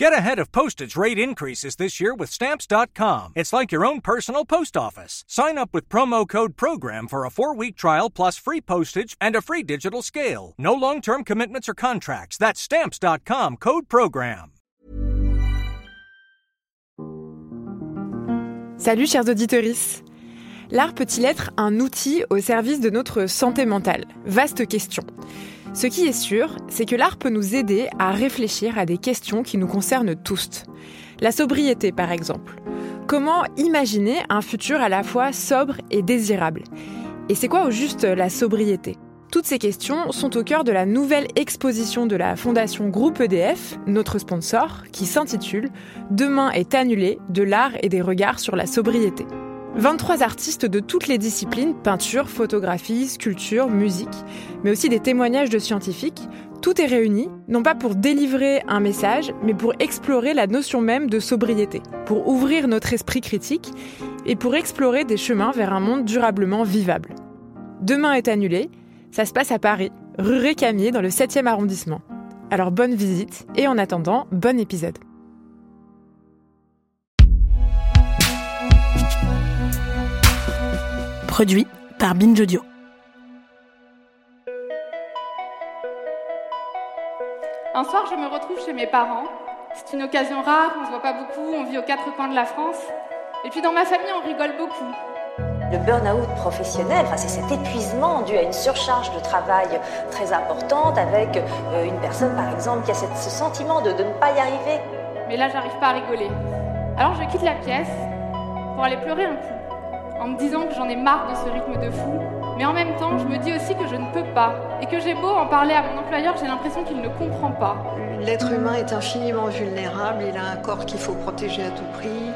Get ahead of postage rate increases this year with Stamps.com. It's like your own personal post office. Sign up with promo code PROGRAM for a four week trial plus free postage and a free digital scale. No long term commitments or contracts. That's Stamps.com code PROGRAM. Salut, chers auditeurs. L'art peut-il être un outil au service de notre santé mentale Vaste question. Ce qui est sûr, c'est que l'art peut nous aider à réfléchir à des questions qui nous concernent tous. La sobriété, par exemple. Comment imaginer un futur à la fois sobre et désirable? Et c'est quoi au juste la sobriété? Toutes ces questions sont au cœur de la nouvelle exposition de la Fondation Groupe EDF, notre sponsor, qui s'intitule Demain est annulé de l'art et des regards sur la sobriété. 23 artistes de toutes les disciplines, peinture, photographie, sculpture, musique, mais aussi des témoignages de scientifiques, tout est réuni, non pas pour délivrer un message, mais pour explorer la notion même de sobriété, pour ouvrir notre esprit critique et pour explorer des chemins vers un monde durablement vivable. Demain est annulé, ça se passe à Paris, rue Récamier dans le 7e arrondissement. Alors bonne visite et en attendant, bon épisode. Produit par Binge Audio. Un soir, je me retrouve chez mes parents. C'est une occasion rare, on se voit pas beaucoup, on vit aux quatre coins de la France. Et puis dans ma famille, on rigole beaucoup. Le burn-out professionnel, c'est cet épuisement dû à une surcharge de travail très importante avec euh, une personne par exemple qui a ce sentiment de, de ne pas y arriver. Mais là, j'arrive pas à rigoler. Alors je quitte la pièce pour aller pleurer un coup en me disant que j'en ai marre de ce rythme de fou. Mais en même temps, je me dis aussi que je ne peux pas. Et que j'ai beau en parler à mon employeur, j'ai l'impression qu'il ne comprend pas. L'être humain est infiniment vulnérable, il a un corps qu'il faut protéger à tout prix,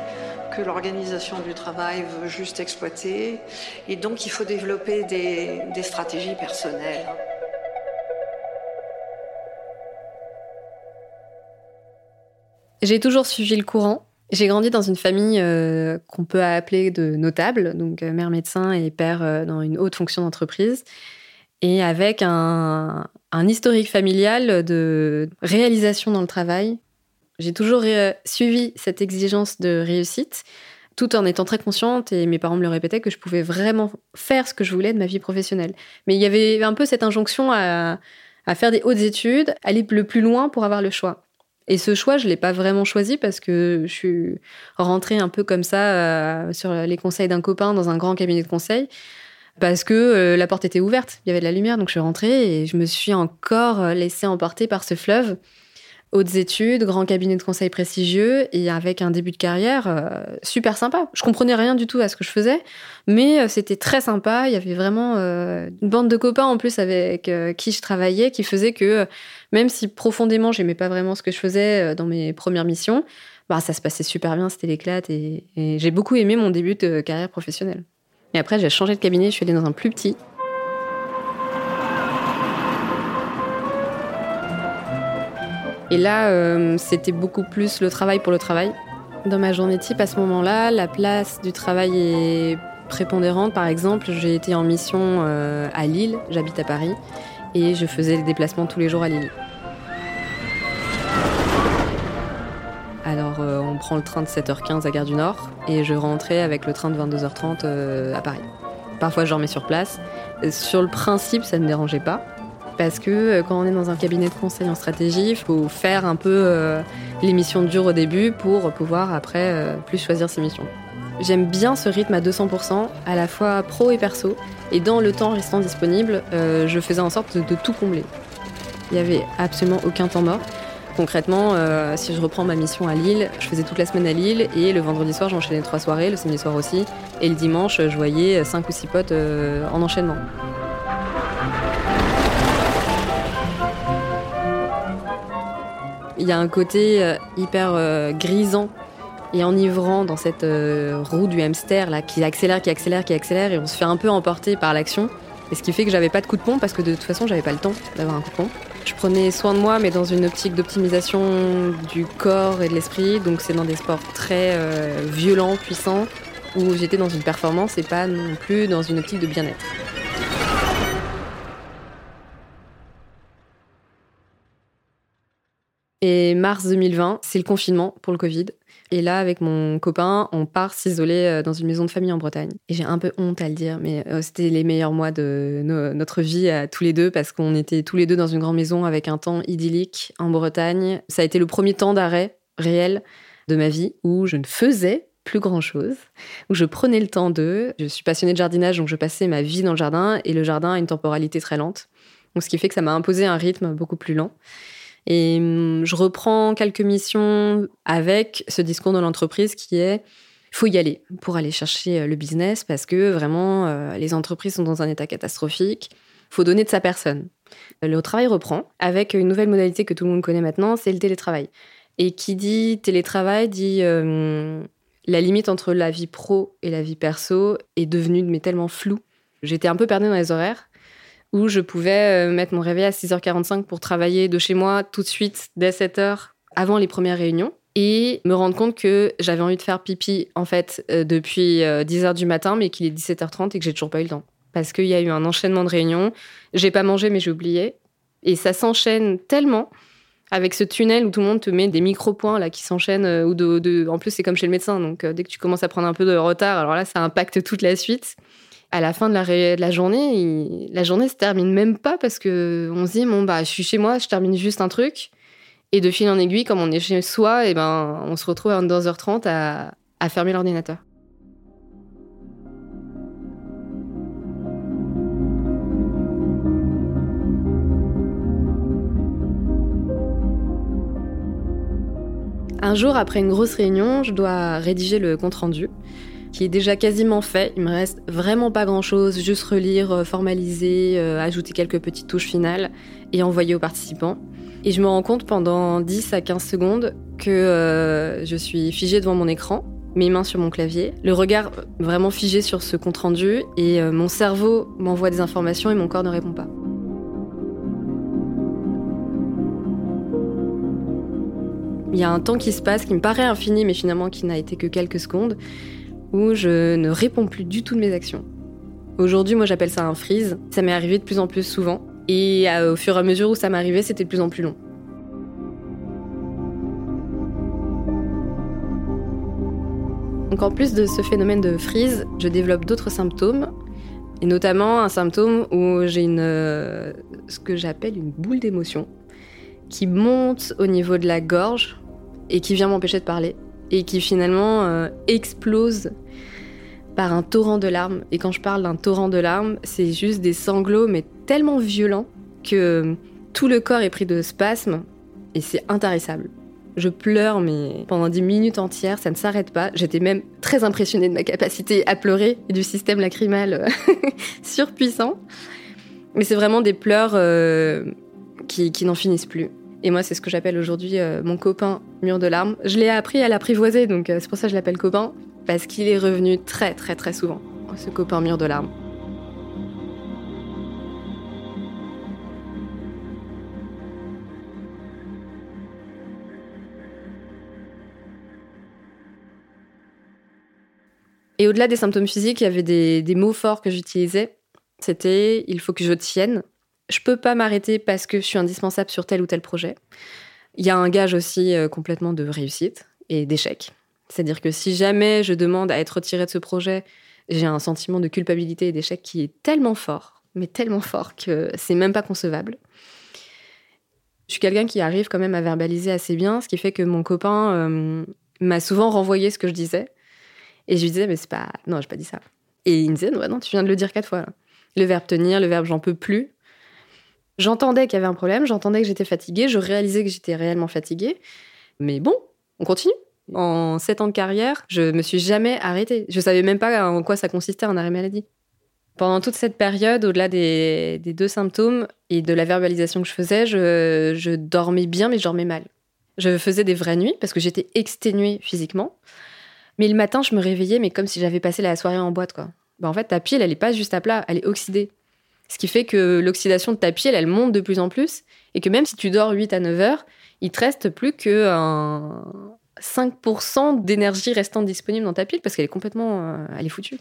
que l'organisation du travail veut juste exploiter. Et donc il faut développer des, des stratégies personnelles. J'ai toujours suivi le courant. J'ai grandi dans une famille euh, qu'on peut appeler de notable, donc euh, mère médecin et père euh, dans une haute fonction d'entreprise, et avec un, historique familial de réalisation dans le travail. J'ai toujours suivi cette exigence de réussite, tout en étant très consciente, et mes parents me le répétaient, que je pouvais vraiment faire ce que je voulais de ma vie professionnelle. Mais il y avait un peu cette injonction à faire des hautes études, aller le plus loin pour avoir le choix. Et ce choix, je l'ai pas vraiment choisi parce que je suis rentrée un peu comme ça euh, sur les conseils d'un copain dans un grand cabinet de conseil parce que euh, la porte était ouverte, il y avait de la lumière, donc je suis rentrée et je me suis encore euh, laissée emporter par ce fleuve hautes études, grand cabinet de conseil prestigieux et avec un début de carrière euh, super sympa. Je comprenais rien du tout à ce que je faisais, mais euh, c'était très sympa. Il y avait vraiment euh, une bande de copains en plus avec qui je travaillais qui faisait que même si profondément j'aimais pas vraiment ce que je faisais dans mes premières missions, bah ça se passait super bien, c'était l'éclate et, et j'ai beaucoup aimé mon début de carrière professionnelle. Et après j'ai changé de cabinet, je suis allée dans un plus petit Et là, euh, c'était beaucoup plus le travail pour le travail. Dans ma journée type, à ce moment-là, la place du travail est prépondérante. Par exemple, j'ai été en mission euh, à Lille, j'habite à Paris, et je faisais des déplacements tous les jours à Lille. Alors, euh, on prend le train de 7h15 à Gare du Nord, et je rentrais avec le train de 22h30 à Paris. Parfois, je dormais sur place. Sur le principe, ça ne me dérangeait pas parce que euh, quand on est dans un cabinet de conseil en stratégie, il faut faire un peu euh, les missions dures au début pour pouvoir après euh, plus choisir ses missions. J'aime bien ce rythme à 200%, à la fois pro et perso, et dans le temps restant disponible, je faisais en sorte de, tout combler. Il n'y avait absolument aucun temps mort. Concrètement, si je reprends ma mission à Lille, je faisais toute la semaine à Lille et le vendredi soir j'enchaînais trois soirées, le samedi soir aussi, et le dimanche je voyais cinq ou six potes en enchaînement. Il y a un côté euh, hyper euh, grisant et enivrant dans cette euh, roue du hamster là qui accélère, qui accélère, qui accélère et on se fait un peu emporter par l'action. Et ce qui fait que j'avais pas de coup de pompe parce que de toute façon j'avais pas le temps d'avoir un coup de pompe. Je prenais soin de moi mais dans une optique d'optimisation du corps et de l'esprit. Donc c'est dans des sports très violents, puissants où j'étais dans une performance et pas non plus dans une optique de bien-être. Et mars 2020, c'est le confinement pour le Covid. Et là, avec mon copain, on part s'isoler euh, dans une maison de famille en Bretagne. Et j'ai un peu honte à le dire, mais euh, c'était les meilleurs mois de notre vie à tous les deux parce qu'on était tous les deux dans une grande maison avec un temps idyllique en Bretagne. Ça a été le premier temps d'arrêt réel de ma vie où je ne faisais plus grand chose, où je prenais le temps d'eux. Je suis passionnée de jardinage, donc je passais ma vie dans le jardin et le jardin a une temporalité très lente. Donc, ce qui fait que ça m'a imposé un rythme beaucoup plus lent. Et hum, je reprends quelques missions avec ce discours de l'entreprise qui est faut y aller pour aller chercher euh, le business parce que vraiment euh, les entreprises sont dans un état catastrophique. Faut donner de sa personne. Le travail reprend avec une nouvelle modalité que tout le monde connaît maintenant, c'est le télétravail. Et qui dit télétravail dit euh, la limite entre la vie pro et la vie perso est devenue mais tellement floue. J'étais un peu perdue dans les horaires où je pouvais euh, mettre mon réveil à 6h45 pour travailler de chez moi tout de suite dès 7h avant les premières réunions et me rendre compte que j'avais envie de faire pipi en fait euh, depuis 10h euh, du matin mais qu'il est 17h30 et que j'ai toujours pas eu le temps. Parce qu'il y a eu un enchaînement de réunions, j'ai pas mangé mais j'ai oublié. Et ça s'enchaîne tellement avec ce tunnel où tout le monde te met des micro-points là qui s'enchaînent ou de, en plus c'est comme chez le médecin. Donc dès que tu commences à prendre un peu de retard alors là ça impacte toute la suite à la fin de la, journée, la journée se termine même pas parce que on se dit bon bah je suis chez moi, je termine juste un truc et de fil en aiguille, comme on est chez soi, et ben on se retrouve à 22h30 à, à fermer l'ordinateur. Un jour, après une grosse réunion, je dois rédiger le compte rendu qui est déjà quasiment fait. Il me reste vraiment pas grand chose, juste relire, euh, formaliser, euh, ajouter quelques petites touches finales et envoyer aux participants. Et je me rends compte pendant 10 à 15 secondes que euh, je suis figée devant mon écran, mes mains sur mon clavier, le regard vraiment figé sur ce compte rendu et mon cerveau m'envoie des informations et mon corps ne répond pas. Il y a un temps qui se passe qui me paraît infini mais finalement qui n'a été que quelques secondes où je ne réponds plus du tout de mes actions. Aujourd'hui, moi j'appelle ça un freeze. Ça m'est arrivé de plus en plus souvent. Et euh, au fur et à mesure où ça m'arrivait, c'était de plus en plus long. Donc en plus de ce phénomène de freeze, je développe d'autres symptômes, et notamment un symptôme où j'ai une, euh, ce que j'appelle une boule d'émotion, qui monte au niveau de la gorge et qui vient m'empêcher de parler et qui finalement euh, explose par un torrent de larmes. Et quand je parle d'un torrent de larmes, c'est juste des sanglots, mais tellement violents que tout le corps est pris de spasmes et c'est intarissable. Je pleure, mais pendant des minutes entières, ça ne s'arrête pas. J'étais même très impressionnée de ma capacité à pleurer et du système lacrymal surpuissant. Mais c'est vraiment des pleurs euh, qui n'en finissent plus. Et moi, c'est ce que j'appelle aujourd'hui euh, mon copain mur de larmes. Je l'ai appris à l'apprivoiser, donc euh, c'est pour ça que je l'appelle copain, parce qu'il est revenu très très très souvent, ce copain mur de larmes. Et au-delà des symptômes physiques, il y avait des, des mots forts que j'utilisais. C'était il faut que je tienne, je peux pas m'arrêter parce que je suis indispensable sur tel ou tel projet. Il y a un gage aussi euh, complètement de réussite et d'échec. C'est-à-dire que si jamais je demande à être retirée de ce projet, j'ai un sentiment de culpabilité et d'échec qui est tellement fort, mais tellement fort que c'est même pas concevable. Je suis quelqu'un qui arrive quand même à verbaliser assez bien, ce qui fait que mon copain euh, m'a souvent renvoyé ce que je disais. Et je lui disais, mais c'est pas. Non, j'ai pas dit ça. Et il me disait, non, non, tu viens de le dire quatre fois. Le verbe tenir, le verbe j'en peux plus. J'entendais qu'il y avait un problème, j'entendais que j'étais fatiguée, je réalisais que j'étais réellement fatiguée. Mais bon, on continue. En sept ans de carrière, je me suis jamais arrêtée. Je savais même pas en quoi ça consistait un arrêt maladie. Pendant toute cette période, au-delà des, deux symptômes et de la verbalisation que je faisais, je, dormais bien, mais je dormais mal. Je faisais des vraies nuits parce que j'étais exténuée physiquement. Mais le matin, je me réveillais, mais comme si j'avais passé la soirée en boîte. Ben, en fait, ta pile, elle est pas juste à plat, elle est oxydée. Ce qui fait que l'oxydation de ta piel, elle monte de plus en plus. Et que même si tu dors 8 à 9 heures, il te reste plus que 5% d'énergie restant disponible dans ta pile parce qu'elle est complètement. Euh, elle est foutue.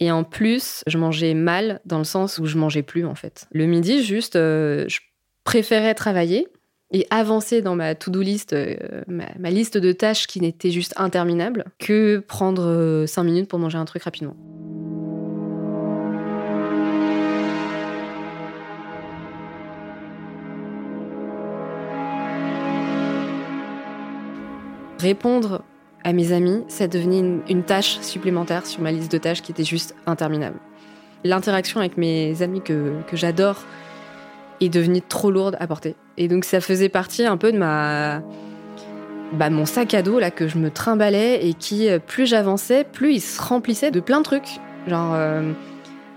Et en plus, je mangeais mal dans le sens où je mangeais plus en fait. Le midi, juste, euh, je préférais travailler et avancer dans ma to-do list, euh, ma, liste de tâches qui n'était juste interminable, que prendre 5 minutes pour manger un truc rapidement. Répondre à mes amis, c'est devenu une, tâche supplémentaire sur ma liste de tâches qui était juste interminable. L'interaction avec mes amis que, j'adore est devenue trop lourde à porter. Et donc ça faisait partie un peu de ma bah, mon sac à dos là que je me trimballais et qui plus j'avançais, plus il se remplissait de plein de trucs. Genre euh,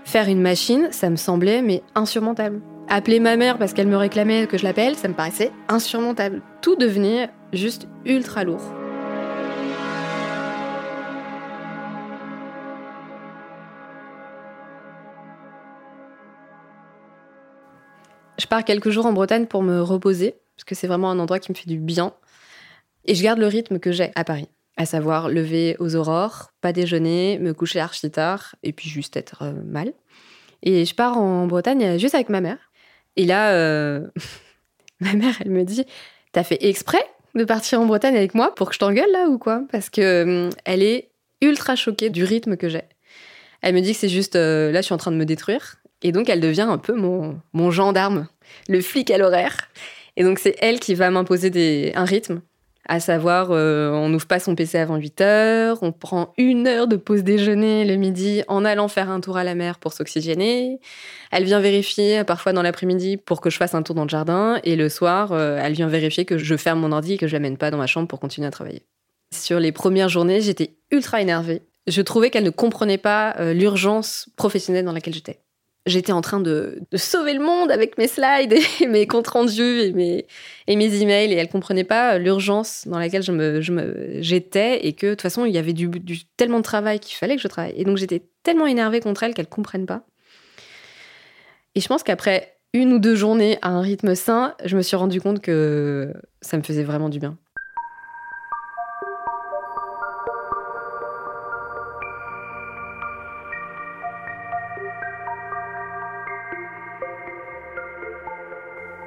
faire une machine, ça me semblait mais insurmontable. Appeler ma mère parce qu'elle me réclamait que je l'appelle, ça me paraissait insurmontable. Tout devenait juste ultra lourd. Je pars quelques jours en Bretagne pour me reposer, parce que c'est vraiment un endroit qui me fait du bien. Et je garde le rythme que j'ai à Paris, à savoir lever aux aurores, pas déjeuner, me coucher archi tard, et puis juste être euh, mal. Et je pars en Bretagne juste avec ma mère. Et là, euh, ma mère, elle me dit T'as fait exprès de partir en Bretagne avec moi pour que je t'engueule là ou quoi? Parce que hum, elle est ultra choquée du rythme que j'ai. Elle me dit que c'est juste euh, là, je suis en train de me détruire. Et donc, elle devient un peu mon, mon gendarme, le flic à l'horaire. Et donc, c'est elle qui va m'imposer un rythme à savoir, euh, on n'ouvre pas son PC avant 8 heures, on prend une heure de pause déjeuner le midi en allant faire un tour à la mer pour s'oxygéner. Elle vient vérifier parfois dans l'après-midi pour que je fasse un tour dans le jardin et le soir, euh, elle vient vérifier que je ferme mon ordi et que je l'amène pas dans ma chambre pour continuer à travailler. Sur les premières journées, j'étais ultra énervée. Je trouvais qu'elle ne comprenait pas euh, l'urgence professionnelle dans laquelle j'étais j'étais en train de, sauver le monde avec mes slides et mes comptes rendus et mes, et mes emails et elle comprenait pas l'urgence dans laquelle je me, j'étais et que de toute façon il y avait du, tellement de travail qu'il fallait que je travaille. Et donc j'étais tellement énervée contre elle qu'elle comprenne pas. Et je pense qu'après une ou deux journées à un rythme sain, je me suis rendu compte que ça me faisait vraiment du bien.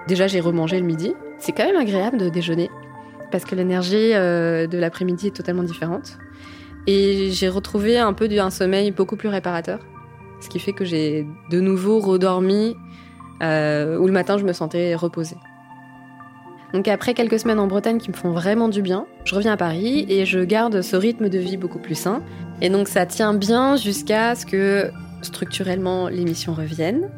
Déjà, j'ai remangé le midi. C'est quand même agréable de déjeuner parce que l'énergie euh, de l'après-midi est totalement différente. Et j'ai retrouvé un peu un sommeil beaucoup plus réparateur, ce qui fait que j'ai de nouveau redormi euh, où le matin je me sentais reposée. Donc après quelques semaines en Bretagne qui me font vraiment du bien, je reviens à Paris et je garde ce rythme de vie beaucoup plus sain. Et donc ça tient bien jusqu'à ce que structurellement l'émission revienne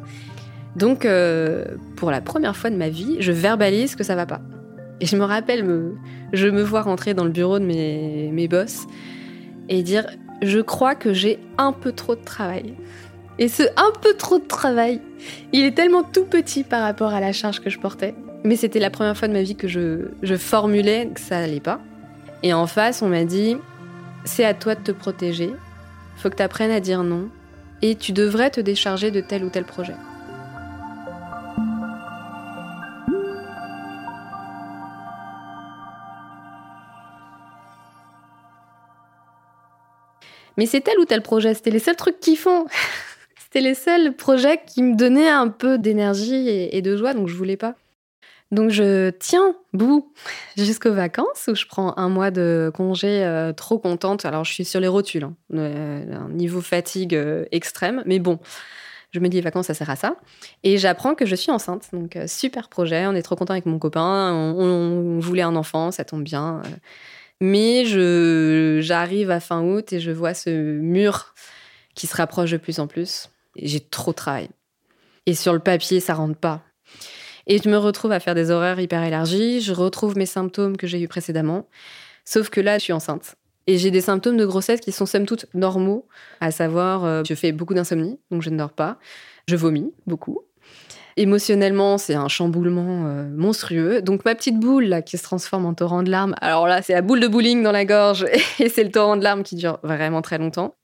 donc, euh, pour la première fois de ma vie, je verbalise que ça va pas. Et je me rappelle, je me vois rentrer dans le bureau de mes, boss et dire Je crois que j'ai un peu trop de travail. Et ce un peu trop de travail, il est tellement tout petit par rapport à la charge que je portais. Mais c'était la première fois de ma vie que je, je formulais que ça allait pas. Et en face, on m'a dit C'est à toi de te protéger, faut que tu apprennes à dire non, et tu devrais te décharger de tel ou tel projet. Mais c'est tel ou tel projet, c'était les seuls trucs qu'ils font. c'était les seuls projets qui me donnaient un peu d'énergie et, de joie, donc je voulais pas. Donc je tiens bout jusqu'aux vacances où je prends un mois de congé euh, trop contente. Alors je suis sur les rotules, hein. euh, un niveau fatigue euh, extrême, mais bon, je me dis les vacances ça sert à ça. Et j'apprends que je suis enceinte. Donc super projet, on est trop content avec mon copain, on, on voulait un enfant, ça tombe bien. Mais j'arrive à fin août et je vois ce mur qui se rapproche de plus en plus. J'ai trop de travail. Et sur le papier, ça rentre pas. Et je me retrouve à faire des horaires hyper élargis. Je retrouve mes symptômes que j'ai eus précédemment. Sauf que là, je suis enceinte. Et j'ai des symptômes de grossesse qui sont somme toute normaux, à savoir, euh, je fais beaucoup d'insomnie, donc je ne dors pas. Je vomis beaucoup. Émotionnellement, c'est un chamboulement euh, monstrueux. Donc ma petite boule là, qui se transforme en torrent de larmes, alors là, c'est la boule de bowling dans la gorge et c'est le torrent de larmes qui dure vraiment très longtemps.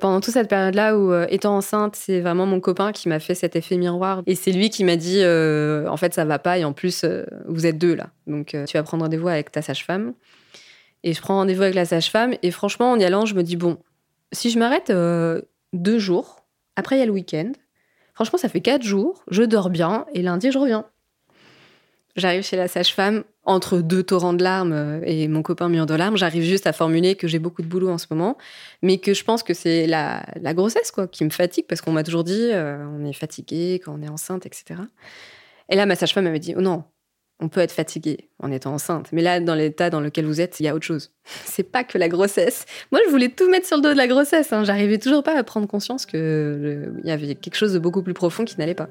Pendant toute cette période-là où, euh, étant enceinte, c'est vraiment mon copain qui m'a fait cet effet miroir. Et c'est lui qui m'a dit, euh, en fait, ça va pas. Et en plus, vous êtes deux là. Donc, tu vas prendre rendez-vous avec ta sage-femme. Et je prends rendez-vous avec la sage-femme. Et franchement, en y allant, je me dis, bon, si je m'arrête deux jours, après il y a le week-end, Franchement, ça fait quatre jours, je dors bien et lundi, je reviens. J'arrive chez la sage-femme, entre deux torrents de larmes euh, et mon copain mur de larmes, j'arrive juste à formuler que j'ai beaucoup de boulot en ce moment, mais que je pense que c'est la, grossesse quoi qui me fatigue, parce qu'on m'a toujours dit euh, on est fatigué quand on est enceinte, etc. Et là, ma sage-femme m'avait dit oh non, on peut être fatigué en étant enceinte, mais là, dans l'état dans lequel vous êtes, il y a autre chose. c'est pas que la grossesse. Moi, je voulais tout mettre sur le dos de la grossesse. Hein. J'arrivais toujours pas à prendre conscience qu'il y avait quelque chose de beaucoup plus profond qui n'allait pas.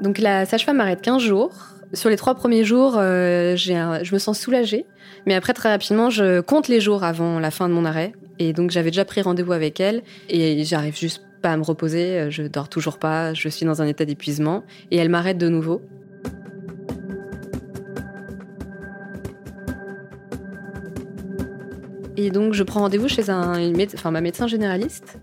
Donc la sage-femme m'arrête 15 jours. Sur les trois premiers jours, euh, je me sens soulagée. Mais après, très rapidement, je compte les jours avant la fin de mon arrêt. Et donc, j'avais déjà pris rendez-vous avec elle. Et j'arrive juste pas à me reposer. Je dors toujours pas. Je suis dans un état d'épuisement. Et elle m'arrête de nouveau. Et donc, je prends rendez-vous chez un, enfin, ma médecin généraliste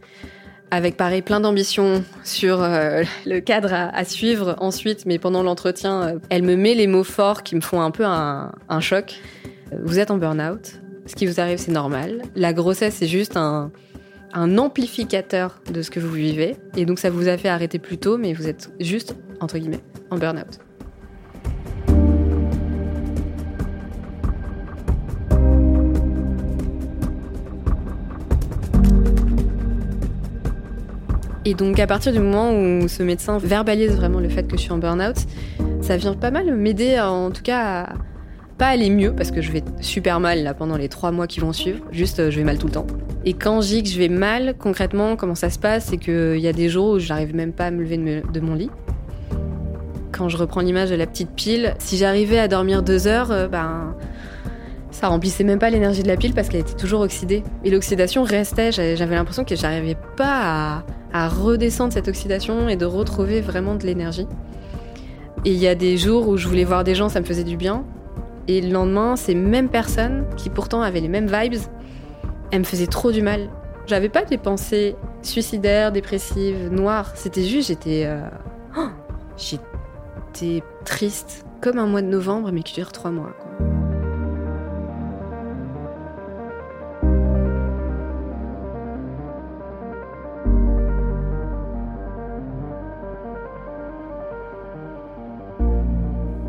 avec pareil plein d'ambition sur euh, le cadre à, suivre ensuite, mais pendant l'entretien, euh, elle me met les mots forts qui me font un peu un, choc. Vous êtes en burn-out, ce qui vous arrive c'est normal. La grossesse c'est juste un, un amplificateur de ce que vous vivez, et donc ça vous a fait arrêter plus tôt, mais vous êtes juste, entre guillemets, en burn-out. Et donc à partir du moment où ce médecin verbalise vraiment le fait que je suis en burn-out, ça vient pas mal m'aider en tout cas à pas aller mieux parce que je vais super mal là pendant les trois mois qui vont suivre. Juste euh, je vais mal tout le temps. Et quand je dis que je vais mal, concrètement comment ça se passe, c'est qu'il y a des jours où je n'arrive même pas à me lever de, mon lit. Quand je reprends l'image de la petite pile, si j'arrivais à dormir deux heures, euh, ben ça remplissait même pas l'énergie de la pile parce qu'elle était toujours oxydée. Et l'oxydation restait. J'avais l'impression que j'arrivais pas à à redescendre cette oxydation et de retrouver vraiment de l'énergie. Et il y a des jours où je voulais voir des gens, ça me faisait du bien. Et le lendemain, ces mêmes personnes, qui pourtant avaient les mêmes vibes, elles me faisaient trop du mal. J'avais pas des pensées suicidaires, dépressives, noires. C'était juste, j'étais. Euh, oh, j'étais triste, comme un mois de novembre, mais qui dure trois mois.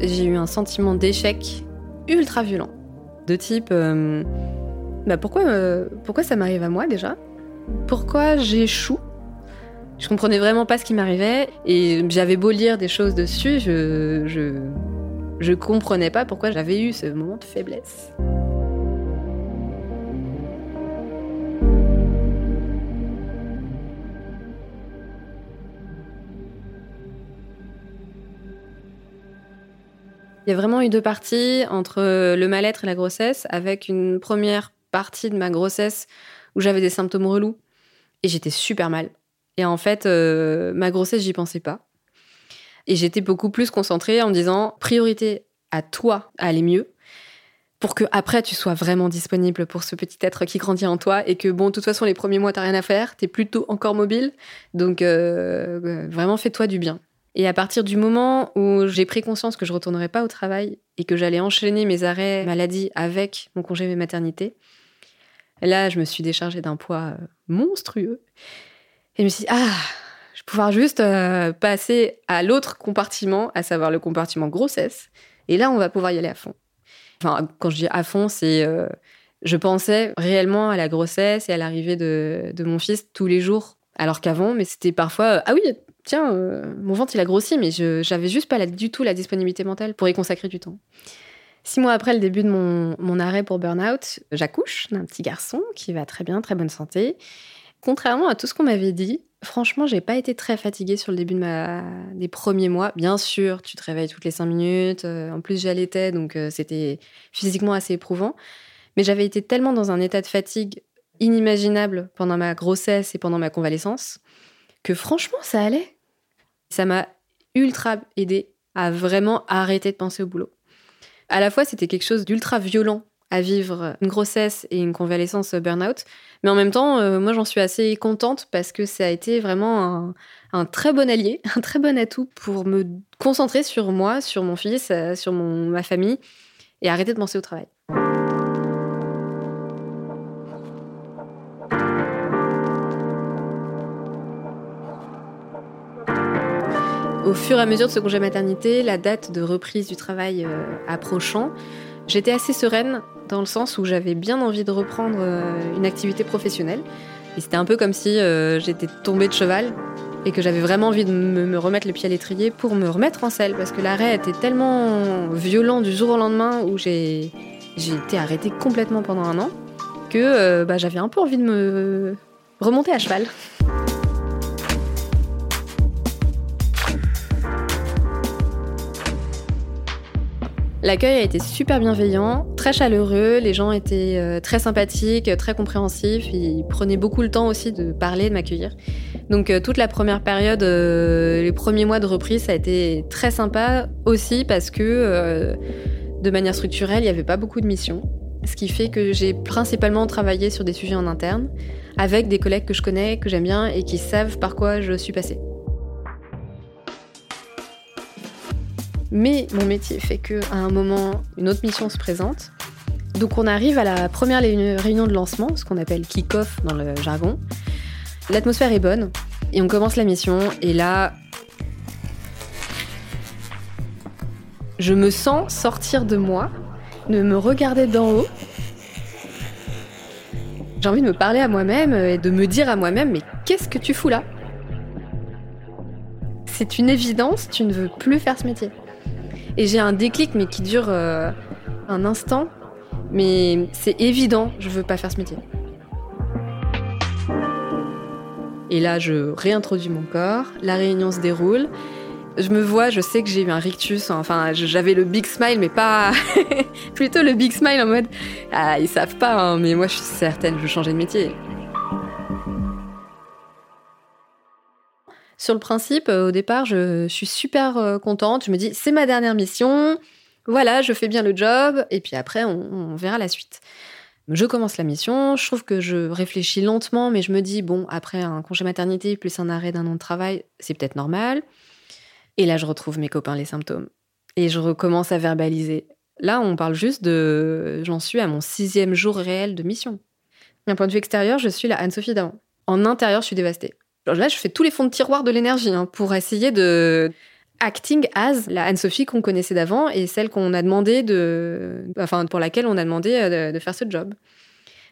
j'ai eu un sentiment d'échec ultra violent. De type, euh, bah pourquoi, euh, pourquoi ça m'arrive à moi déjà? Pourquoi j'échoue? Je comprenais vraiment pas ce qui m'arrivait et j'avais beau lire des choses dessus, je, je, je comprenais pas pourquoi j'avais eu ce moment de faiblesse. Il y a vraiment eu deux parties entre le mal-être et la grossesse, avec une première partie de ma grossesse où j'avais des symptômes relous et j'étais super mal. Et en fait, euh, ma grossesse, j'y pensais pas. Et j'étais beaucoup plus concentrée en me disant priorité à toi à aller mieux pour que après tu sois vraiment disponible pour ce petit être qui grandit en toi et que bon de toute façon les premiers mois t'as rien à faire t'es plutôt encore mobile donc euh, euh, vraiment fais-toi du bien et à partir du moment où j'ai pris conscience que je retournerais pas au travail et que j'allais enchaîner mes arrêts maladie avec mon congé maternité, là, je me suis déchargée d'un poids euh, monstrueux. Et je me suis dit, ah, je vais pouvoir juste euh, passer à l'autre compartiment, à savoir le compartiment grossesse. Et là, on va pouvoir y aller à fond. Enfin, quand je dis à fond, c'est. Euh, je pensais réellement à la grossesse et à l'arrivée de, de, mon fils tous les jours. Alors qu'avant, mais c'était parfois. ah oui, tiens, euh, mon ventre il a grossi, mais je j'avais juste pas du tout la disponibilité mentale pour y consacrer du temps. Six mois après le début de mon, arrêt pour burn-out, j'accouche d'un petit garçon qui va très bien, très bonne santé. Contrairement à tout ce qu'on m'avait dit, franchement, j'ai pas été très fatiguée sur le début des premiers mois. Bien sûr, tu te réveilles toutes les cinq minutes. Euh, en plus, j'allaitais, donc euh, c'était physiquement assez éprouvant. Mais j'avais été tellement dans un état de fatigue inimaginable pendant ma grossesse et pendant ma convalescence que franchement, ça allait. Ça m'a ultra aidé à vraiment arrêter de penser au boulot. À la fois, c'était quelque chose d'ultra violent à vivre une grossesse et une convalescence burn-out. Mais en même temps, euh, moi, j'en suis assez contente parce que ça a été vraiment un, très bon allié, un très bon atout pour me concentrer sur moi, sur mon fils, euh, sur mon, ma famille et arrêter de penser au travail. Au fur et à mesure de ce congé maternité, la date de reprise du travail euh, approchant, j'étais assez sereine dans le sens où j'avais bien envie de reprendre euh, une activité professionnelle. Et c'était un peu comme si euh, j'étais tombée de cheval et que j'avais vraiment envie de me, remettre les pieds à l'étrier pour me remettre en selle parce que l'arrêt était tellement violent du jour au lendemain où j'ai été arrêtée complètement pendant un an que bah, j'avais un peu envie de me remonter à cheval. L'accueil a été super bienveillant, très chaleureux, les gens étaient euh, très sympathiques, très compréhensifs, ils prenaient beaucoup le temps aussi de parler, de m'accueillir. Donc euh, toute la première période, euh, les premiers mois de reprise, ça a été très sympa aussi parce que de manière structurelle, il n'y avait pas beaucoup de missions. Ce qui fait que j'ai principalement travaillé sur des sujets en interne, avec des collègues que je connais, que j'aime bien et qui savent par quoi je suis passée. Mais mon métier fait qu'à un moment, une autre mission se présente. Donc on arrive à la première réunion de lancement, ce qu'on appelle kick-off dans le jargon. L'atmosphère est bonne et on commence la mission et là, je me sens sortir de moi, de me regarder d'en haut. J'ai envie de me parler à moi-même et de me dire à moi-même mais qu'est-ce que tu fous là? C'est une évidence, tu ne veux plus faire ce métier. Et j'ai un déclic, mais qui dure euh, un instant. Mais c'est évident, je veux pas faire ce métier. Et là, je réintroduis mon corps, la réunion se déroule. Je me vois, je sais que j'ai eu un rictus. Enfin, j'avais le big smile, mais pas. Plutôt le big smile en mode. Ah, ils savent pas, hein, mais moi, je suis certaine, je veux changer de métier. Sur le principe, euh, au départ, je suis super euh, contente. Je me dis, c'est ma dernière mission. Voilà, je fais bien le job. Et puis après, on, verra la suite. Je commence la mission. Je trouve que je réfléchis lentement, mais je me dis, bon, après un congé maternité plus un arrêt d'un an de travail, c'est peut-être normal. Et là, je retrouve mes copains les symptômes. Et je recommence à verbaliser. Là, on parle juste de. J'en suis à mon sixième jour réel de mission. D'un point de vue extérieur, je suis la Anne-Sophie d'avant. En intérieur, je suis dévastée. Là, je fais tous les fonds de tiroir de l'énergie hein, pour essayer de acting as la Anne-Sophie qu'on connaissait d'avant et celle qu'on a demandé de, enfin pour laquelle on a demandé euh, de, faire ce job.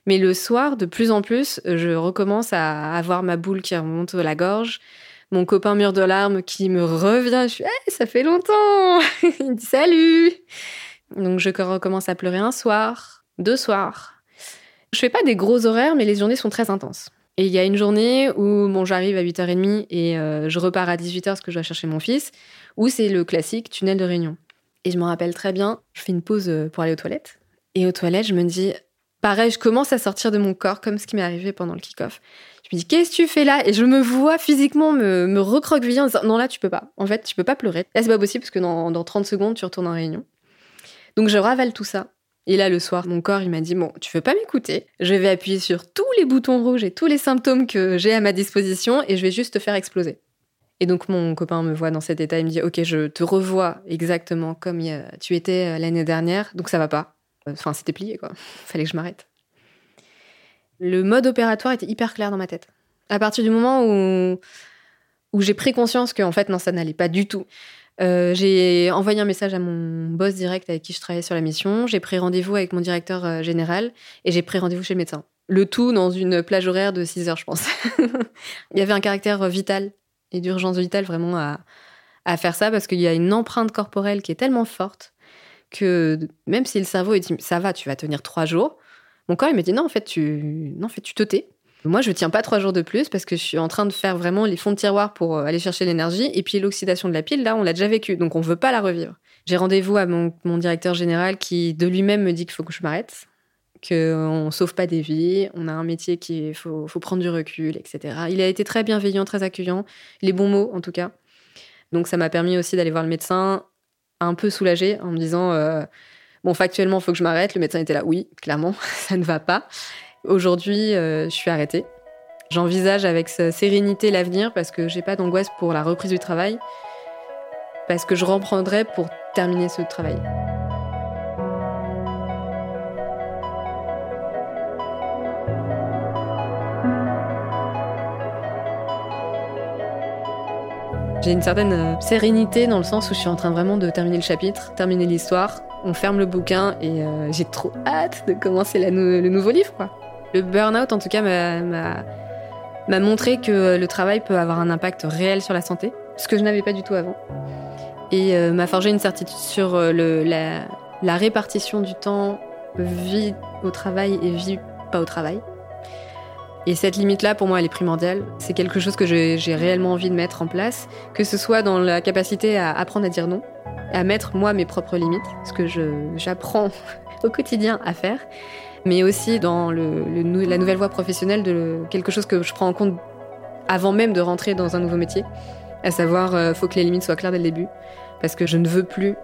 Mais le soir, de plus en plus, je recommence à avoir ma boule qui remonte à la gorge, mon copain mur de larmes qui me revient. Je suis, hey, ça fait longtemps. Il dit salut. Donc je recommence à pleurer un soir, deux soirs. Je fais pas des gros horaires, mais les journées sont très intenses. Et il y a une journée où bon, j'arrive à 8h30 et euh, je repars à 18h parce que je dois chercher mon fils, où c'est le classique tunnel de réunion. Et je me rappelle très bien, je fais une pause euh, pour aller aux toilettes. Et aux toilettes, je me dis, pareil, je commence à sortir de mon corps comme ce qui m'est arrivé pendant le kick-off. Je me dis, qu'est-ce que tu fais là? Et je me vois physiquement me, me recroqueviller en disant, non, là, tu peux pas. En fait, tu peux pas pleurer. Là, c'est pas possible parce que dans, dans 30 secondes, tu retournes en réunion. Donc, je ravale tout ça. Et là, le soir, mon corps, il m'a dit, bon, tu veux pas m'écouter? Je vais appuyer sur tous les boutons rouges et tous les symptômes que j'ai à ma disposition et je vais juste te faire exploser. Et donc, mon copain me voit dans cet état, il me dit, ok, je te revois exactement comme tu étais euh, l'année dernière, donc ça va pas. Enfin, c'était plié, quoi. Fallait que je m'arrête. Le mode opératoire était hyper clair dans ma tête. À partir du moment où, où j'ai pris conscience qu'en fait, non, ça n'allait pas du tout. Euh, j'ai envoyé un message à mon boss direct avec qui je travaillais sur la mission. J'ai pris rendez-vous avec mon directeur euh, général et j'ai pris rendez-vous chez le médecin. Le tout dans une plage horaire de 6 heures, je pense. Il y avait un caractère vital et d'urgence vitale vraiment à, à faire ça parce qu'il y a une empreinte corporelle qui est tellement forte que même si le cerveau est dit ça va, tu vas tenir trois jours, mon corps il me dit non en fait tu non en fait tu te tais moi, je tiens pas trois jours de plus parce que je suis en train de faire vraiment les fonds de tiroir pour euh, aller chercher l'énergie. Et puis l'oxydation de la pile, là, on l'a déjà vécu, donc on veut pas la revivre. J'ai rendez-vous à mon, directeur général qui, de lui-même, me dit qu'il faut que je m'arrête, qu'on sauve pas des vies, on a un métier qui faut, faut prendre du recul, etc. Il a été très bienveillant, très accueillant, les bons mots en tout cas. Donc ça m'a permis aussi d'aller voir le médecin un peu soulagé en me disant euh, bon factuellement il faut que je m'arrête. Le médecin était là, oui, clairement, ça ne va pas. Aujourd'hui, euh, je suis arrêtée. J'envisage avec sérénité l'avenir parce que j'ai pas d'angoisse pour la reprise du travail, parce que je reprendrai pour terminer ce travail. J'ai une certaine euh, sérénité dans le sens où je suis en train vraiment de terminer le chapitre, terminer l'histoire. On ferme le bouquin et euh, j'ai trop hâte de commencer le nouveau livre. Quoi. Le burn-out, en tout cas, m'a montré que le travail peut avoir un impact réel sur la santé, ce que je n'avais pas du tout avant. Et euh, m'a forgé une certitude sur le, la, la répartition du temps vie au travail et vie pas au travail. Et cette limite-là, pour moi, elle est primordiale. C'est quelque chose que j'ai réellement envie de mettre en place, que ce soit dans la capacité à apprendre à dire non, à mettre moi mes propres limites, ce que j'apprends au quotidien à faire, mais aussi dans la nouvelle voie professionnelle de quelque chose que je prends en compte avant même de rentrer dans un nouveau métier, à savoir, euh, faut que les limites soient claires dès le début, parce que je ne veux plus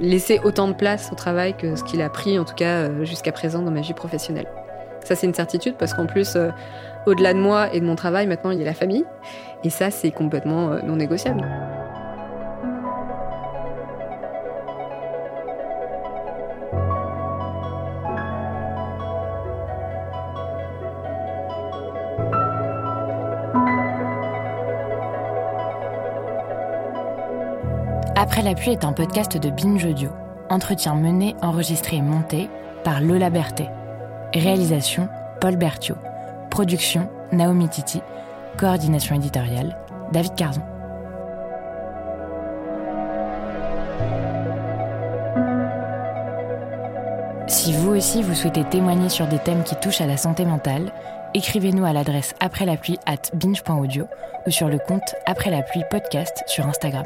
laisser autant de place au travail que ce qu'il a pris, en tout cas euh, jusqu'à présent dans ma vie professionnelle. Ça, c'est une certitude parce qu'en plus, euh, au-delà de moi et de mon travail, maintenant, il y a la famille. Et ça, c'est complètement euh, non négociable. Après la pluie est un podcast de Binge Audio. Entretien mené, enregistré et monté par Lola Berthet. Réalisation Paul Berthiaud. Production Naomi Titi. Coordination éditoriale David Carzon. Si vous aussi vous souhaitez témoigner sur des thèmes qui touchent à la santé mentale, écrivez-nous à l'adresse après la pluie at binge.audio ou sur le compte après la pluie podcast sur Instagram.